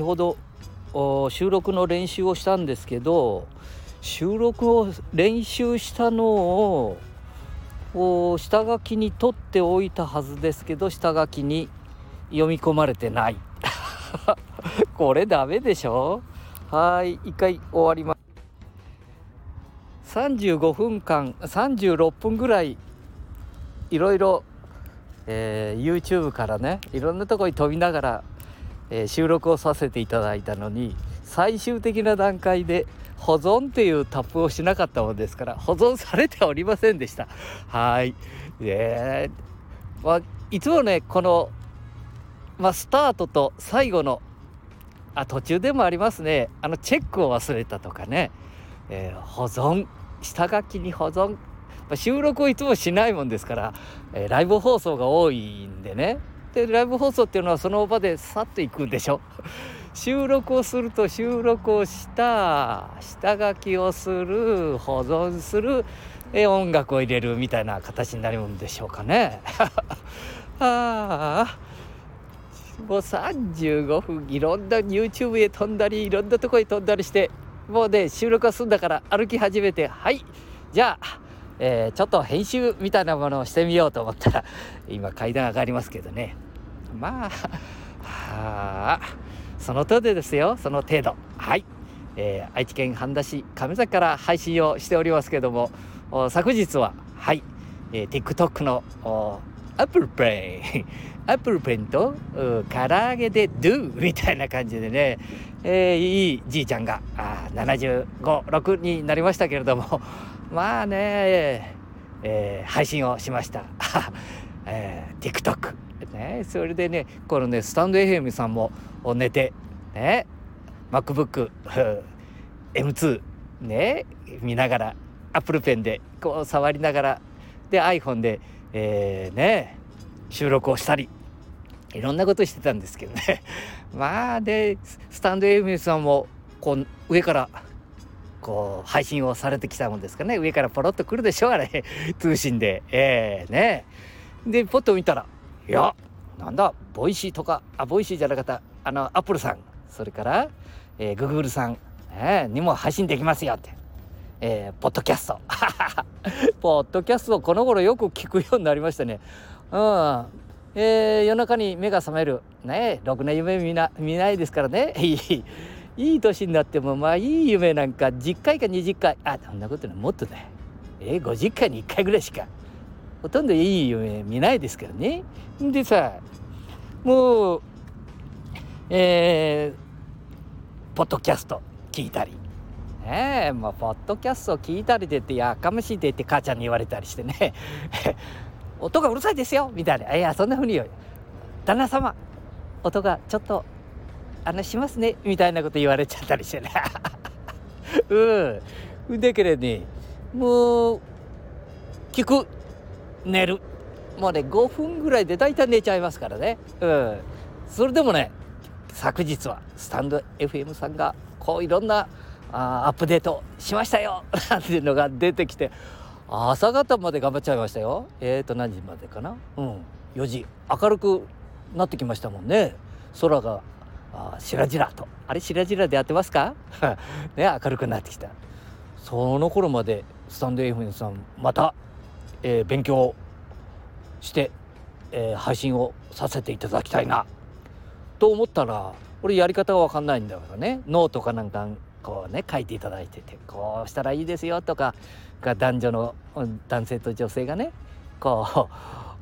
先ほど収録の練習をしたんですけど収録を練習したのを下書きに取っておいたはずですけど下書きに読み込まれてない。これダメでしょ？はい一回終わります。35分間36分ぐらいいろいろ、えー、YouTube からねいろんなとこに飛びながら、えー、収録をさせていただいたのに最終的な段階で保存っていうタップをしなかったものですから保存されておりませんでした。はい。えー、まあ、いつもねこの、まあ、スタートと最後のあ途中でもありますね。あのチェックを忘れたとかね、えー、保存下書きに保存。収録をいつもしないもんですから、えー、ライブ放送が多いんでね。でライブ放送っていうのはその場でさっと行くんでしょ。収録をすると収録をした下書きをする保存する音楽を入れるみたいな形になるんでしょうかね。ああもう35分いろんな YouTube へ飛んだりいろんなとこへ飛んだりしてもうね収録が済んだから歩き始めてはい。じゃあ、えー、ちょっと編集みたいなものをしてみようと思ったら今階段上がりますけどね。まあはその程度ですよ。その程度。はい、えー、愛知県半田市亀崎から配信をしておりますけども昨日ははい、えー、TikTok のアップルプレイアップルペンと唐揚げでドゥみたいな感じでね、えー、いいじいちゃんが756になりましたけれども。まあね、えー、配信をしました、えー、TikTok ねそれでねこのねスタンド FM さんも寝てね MacBook M2 ね見ながらアップルペンでこう触りながらで iPhone で、えー、ね収録をしたりいろんなことしてたんですけどね。まあでスタンド FM さんもこう上からこう配信をされてきたもんですかね。上からポロッとくるでしょうあれ。通信で。ええー、ね。でポッと見たらいやなんだ Voicy とかあ Voicy じゃなかったあのアップルさん。それから、えー、グーグルさん、えー、にも配信できますよって、えー、ポッドキャスト。ポッドキャストこの頃よく聞くようになりましたね。うん。えー、夜中に目が覚める。ね。ろくな夢見な見ないですからね。いい年になってもまあいい夢なんか10回か20回。あそんなことない。もっとね。えー、50回に1回ぐらいしか。ほとんどいい夢見ないですからね。でさもうえー、ポッドキャスト聞いたり。ねえもうポッドキャスト聞いたりでってやかましいでって母ちゃんに言われたりしてね。音がうるさいですよ。みたいな。いや、そんなふうに言う。旦那様、音がちょっと、あの、しますねみたいなこと言われちゃったりしてね。うん。だからね、もう、聞く、寝る。もうね、5分ぐらいで大体寝ちゃいますからね。うん。それでもね、昨日はスタンド FM さんが、こういろんなあアップデートしましたよ なんていうのが出てきて朝方まで頑張っちゃいましたよえーと何時までかな？うん4時明るくなってきましたもんね空があ白々と。あれ白々でやってますか？ね明るくなってきた。その頃までスタンド FM さんまた、えー、勉強して、えー、配信をさせていただきたいな。と思ったら俺やり方が分かんないんだからね。ノートかなんかこうね書いていただいててこうしたらいいですよとか男女の男性と女性がねこう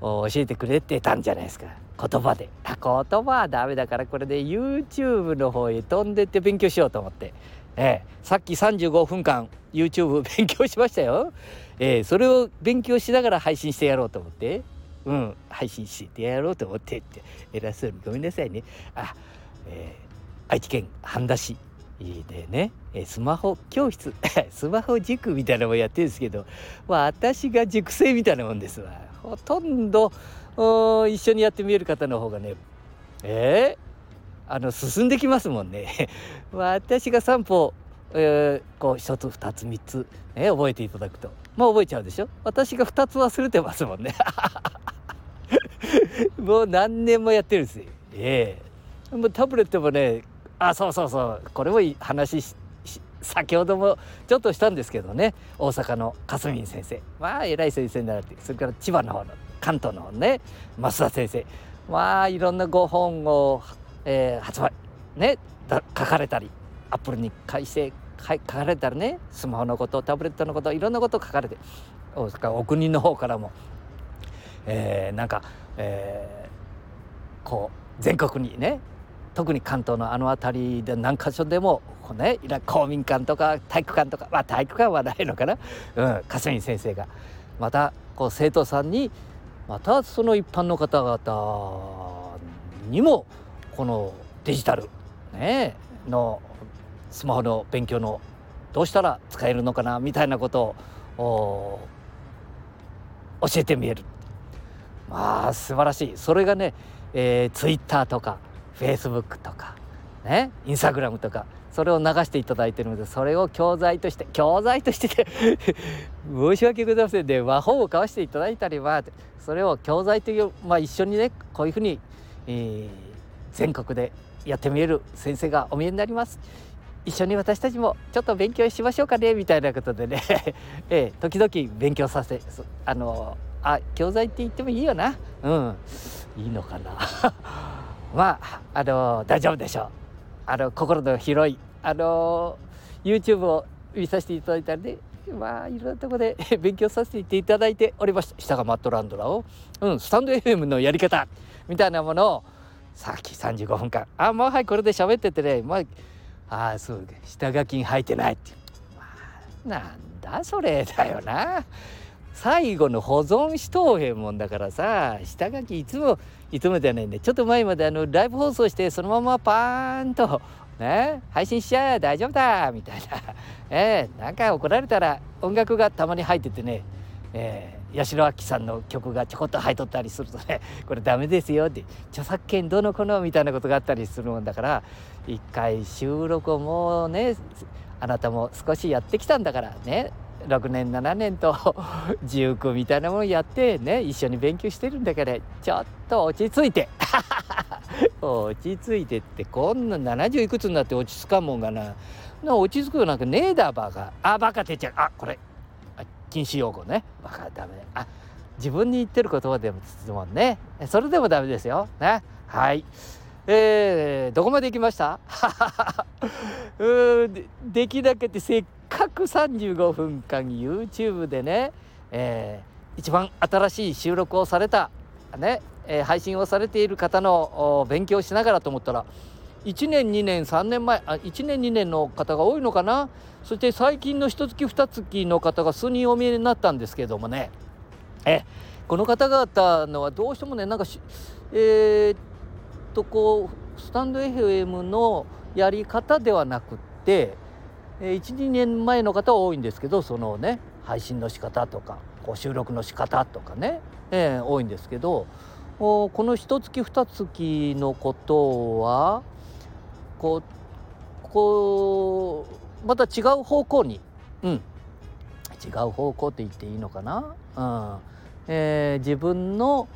教えてくれてたんじゃないですか。言葉で。言葉はダメだからこれで YouTube の方へ飛んでって勉強しようと思って、えー、さっき35分間 YouTube 勉強しましたよ、えー、それを勉強しながら配信してやろうと思って。うん。配信してやろうと思ってって。偉そうにごめんなさいね。あ、えー、愛知県半田市でねスマホ教室 スマホ塾みたいなのもやってるんですけど、まあ、私が塾生みたいなもんですわ。ほとんど一緒にやってみえる方の方がねえー、あの進んできますもんね。私が散歩、えー、こう一つ二つ三つ、ね、覚えていただくと。まあ覚えちゃうでしょ？私が二つ忘れてますもんね。もう何年もやってるんですよ。ええー、もうタブレットもねあそうそうそうこれも話し先ほどもちょっとしたんですけどね。大阪のかすみ先生。まあ偉い先生になられてそれから千葉の方の関東の方ね。増田先生。まあいろんなご本を、えー、発売。ね。書かれたり。アップルに改正書かれたりね。スマホのことタブレットのこといろんなこと書かれて。大阪お国の方からも、えー、なんか、えー、こう全国にね。特に関東のあの辺りで何か所でもこ、ね、公民館とか体育館とか、まあ、体育館はないのかな、うん、霞先生が。またこう生徒さんにまたその一般の方々にもこのデジタル、ね、のスマホの勉強のどうしたら使えるのかなみたいなことを教えてみえる。まあ素晴らしい。それがね、えー、ツイッターとかフェイスブックとかねインスタグラムとかそれを流していただいてるのでそれを教材として教材として申し訳ございませんで、和本を買わせていただいたりはそれを教材という、まあ、一緒にねこういうふうに、えー、全国でやってみえる先生がお見えになります。一緒に私たちもちょっと勉強しましょうかねみたいなことでね。えー、時々勉強させあのあ教材って言ってもいいよな。うん。いいのかな。まああの大丈夫でしょう。あの心の広いあの YouTube を見させていただいたんでまあいろんなとこで 勉強させていただいております下がマットランドラを、うん、スタンド FM のやり方。みたいなものをさっき35分間あもうはいこれで喋っててね。まああそう下書きに入ってないってまあ、なんだそれだよな。最後の保存しとうへんもんだからさ下書きいつもいつもじゃないんでちょっと前まであのライブ放送してそのままパーンとね配信しちゃ大丈夫だみたいな。えー、なんか怒られたら音楽がたまに入っててねえー、八代亜紀さんの曲がちょこっと入っとったりするとね これダメですよって。著作権どのこのみたいなことがあったりするもんだから一回収録をもうねあなたも少しやってきたんだからね6年7年と 塾みたいなものやってね一緒に勉強してるんだからちょっと落ち着いて。落ち着いてってこんな70いくつになって落ち着かんもんがな。な落ち着くなんかねえだバカ。あバカって言っちゃう。あこれ。禁止用語ね。バカダメ。あ自分に言ってる言葉でも質問ね。それでもダメですよ。ねはい。えー、どこまで行きました？うんでできなくてせっかく35分間 YouTube でね、えー、一番新しい収録をされた、ねえー、配信をされている方の勉強しながらと思ったら1年2年3年前あ1年2年の方が多いのかな？そして最近の1月2月の方が数人お見えになったんですけどもね。えこの方々のはどうしてもねなんかえー、っとこうスタンド FM のやり方ではなくって12年前の方は多いんですけどそのね配信の仕方とかこう収録の仕方とかね、えー、多いんですけどこの一月二月のことはこうこうまた違う方向に、うん、違う方向って言っていいのかな、うん。えー、自分の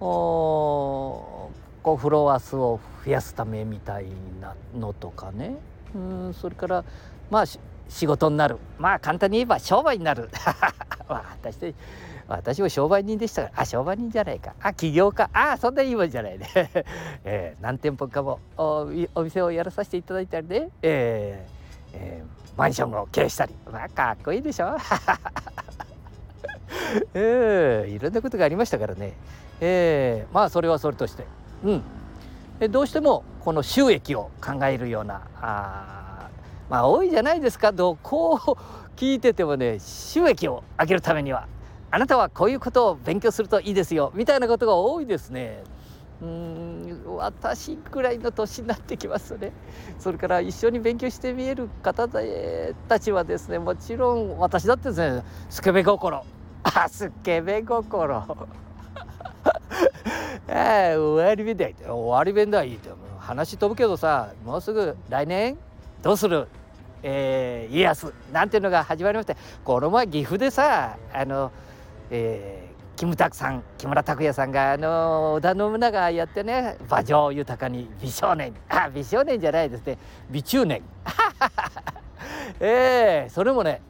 こうフロア数を増やすためみたいなのとかね。うんそれからまあ仕事になる。まあ簡単に言えば商売になる。私私も商売人でしたから。あ商売人じゃないか。あ起業家。あそんないいもんじゃないね、えー、何店舗かも。お店をやらさせていただいたりね、えーえー、マンションを経営したり。まあかっこいいでしょ。え ー、いろんなことがありましたからね、えー、まあそれはそれとして。うん。どうしてもこの収益を考えるようなあまあ多いじゃないですか。どこを聞いててもね収益を上げるためには。あなたはこういうことを勉強するといいですよ。みたいなことが多いですね。うん私ぐらいの年になってきますね。それから一緒に勉強してみえる方たちはですねもちろん私だってですねスケベ心。あスケベ心。あ あ終わり弁だ終わり弁だ。いいって話飛ぶけどさもうすぐ来年？どうする、えー、家康なんていうのが始まりましてこの前岐阜でさあの、えキムタクさん木村拓哉さんがあの織田信長やってね馬上豊かに美少年あ美少年じゃないですね美中年。え えー、それもね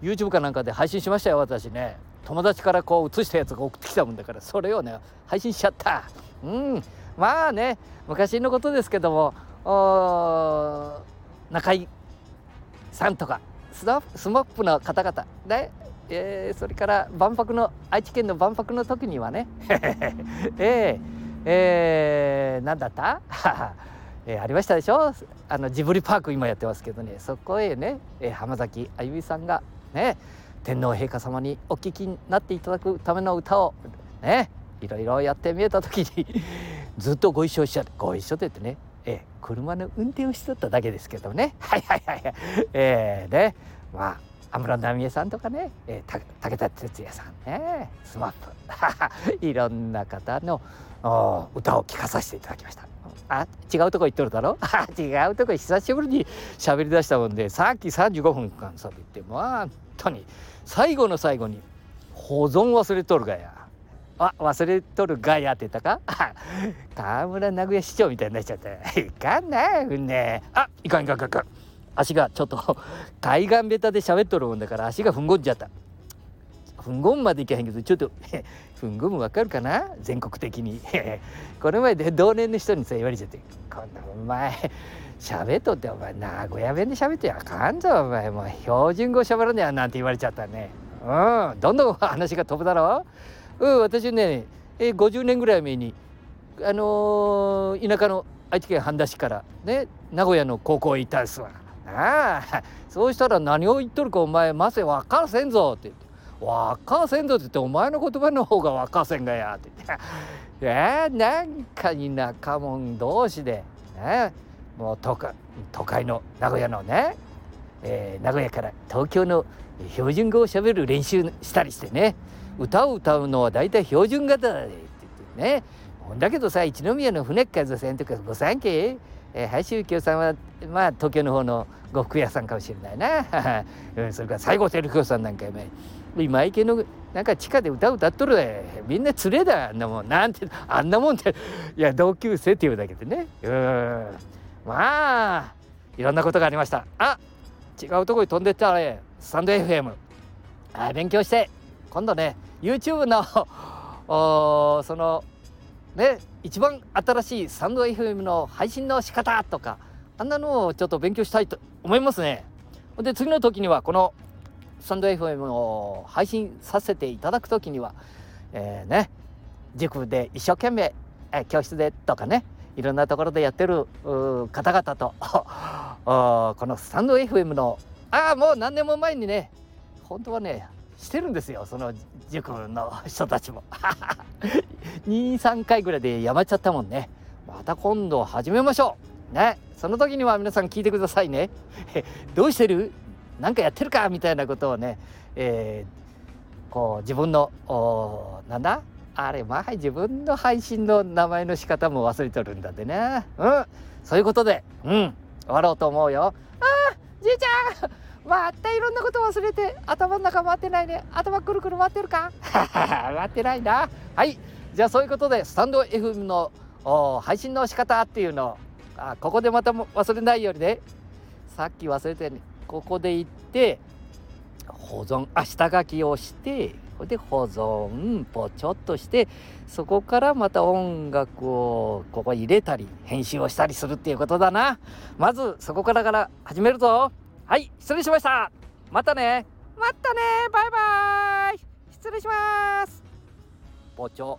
YouTube かなんかで配信しましたよ私ね。友達からこう映したやつが送ってきたもんだからそれをね配信しちゃった。うん。まあね昔のことですけどもお中井さんとかスマップの方々ね。えー、それから万博の愛知県の万博の時にはね。えー、えー、何だった？えー、ありましたでしょ？あのジブリパーク今やってますけどね。そこへね、えー、浜崎あゆみさんがね。天皇陛下様にお聞きになっていただくための歌をね。いろいろやってみえた時にずっとご一緒しちゃってご一緒って言ってね、えー、車の運転をしてただけですけどね。はいはいはいえー、ねまあ安室奈美恵さんとかね、えー、武田鉄矢さんね。スマップ。いろんな方の歌を聴かさせていただきました。あ違うとこ行っとるだろ？違うとこ久しぶりに喋り出したもんでさっき35分間喋ってもう本当に最後の最後に保存忘れとるがや。あ忘れとるがやってたか？河村名古屋市長みたいになっちゃって いかんなねあいかんいかんいかんかん。足がちょっと 海岸ベタで喋っとるもんだから足がふんごんじゃった。ふんごんまでいけへんけどちょっとふんごむわかるかな？全国的に。この前で同年の人にさ言われちゃって「こんなお前喋っとってお前名古屋弁で喋ってあかんぞお前。もう標準語喋らねえやなんて言われちゃったね。うんどんどん話が飛ぶだろ。ううん私ねえ50年ぐらい前にあのー、田舎の愛知県半田市からね名古屋の高校へ行ったんですわ。ああそうしたら何を言っとるかお前ませ分からせんぞって言って「分からせんぞ」って言って「お前の言葉の方が分かせんがや」って。言って「えー、なんかに仲間同士で、ね、もう都会都会の名古屋のね、えー、名古屋から東京の標準語をしゃべる練習したりしてね。歌を歌うのは大体標準型だって言ってね。だけどさ一宮の船っ風船とかご三家えー、はい宗教さんはまあ東京の方の呉服屋さんかもしれないな、それから西郷輝彦さんなんか今池のなんか地下で歌歌っとるで。みんな連れだ。あんなもんなんてあんなもんって。いや同級生っていうだけでね。うん。まあいろんなことがありました。あ違うとこに飛んでったらね。スタンド FM あ勉強して。今度ね YouTube の そのね一番新しいサンド FM の配信の仕方とかあんなのをちょっと勉強したいと思いますね。で次の時にはこのサンド FM を配信させていただく時には、えー、ね塾で一生懸命、え、教室でとかねいろんなところでやってる方々と このスタンド FM のああもう何年も前にね本当はねしてるんですよその塾の人たちも。23回ぐらいでやまっちゃったもんね。また今度始めましょう。ね。その時には皆さん聞いてくださいね。どうしてる？何かやってるか？みたいなことをね、えー、こう自分のなんだ？あれまあ自分の配信の名前の仕方も忘れてるんだってね。うん。そういうことで。うん。終わろうと思うよ。ああじいちゃん！またいろんなこと忘れて頭の中回ってないね。頭くるくる回ってるか？回ってないな。はい。じゃあそういうことでスタンド FM の配信の仕方っていうのをあここでまた忘れないようにね。さっき忘れてねここで行って保存あ下書きをしてこれで保存ポチョっとしてそこからまた音楽をここ入れたり編集をしたりするっていうことだな。まずそこからから始めるぞ。はい失礼しました。またね。またね。バイバイ。失礼します。ポチョ